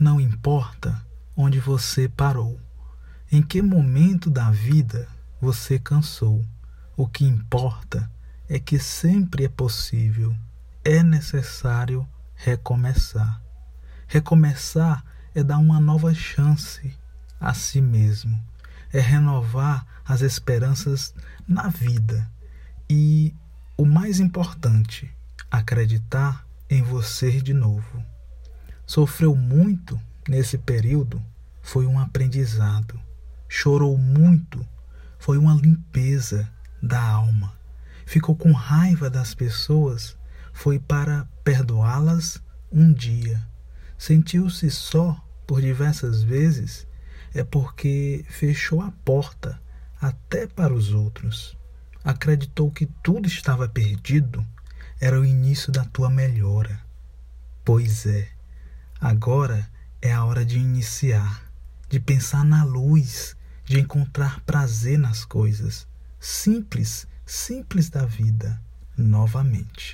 Não importa onde você parou, em que momento da vida você cansou. O que importa é que sempre é possível, é necessário recomeçar. Recomeçar é dar uma nova chance a si mesmo, é renovar as esperanças na vida e, o mais importante, acreditar em você de novo. Sofreu muito nesse período, foi um aprendizado. Chorou muito, foi uma limpeza da alma. Ficou com raiva das pessoas, foi para perdoá-las um dia. Sentiu-se só por diversas vezes, é porque fechou a porta até para os outros. Acreditou que tudo estava perdido era o início da tua melhora. Pois é, agora é a hora de iniciar, de pensar na luz, de encontrar prazer nas coisas simples, simples da vida novamente.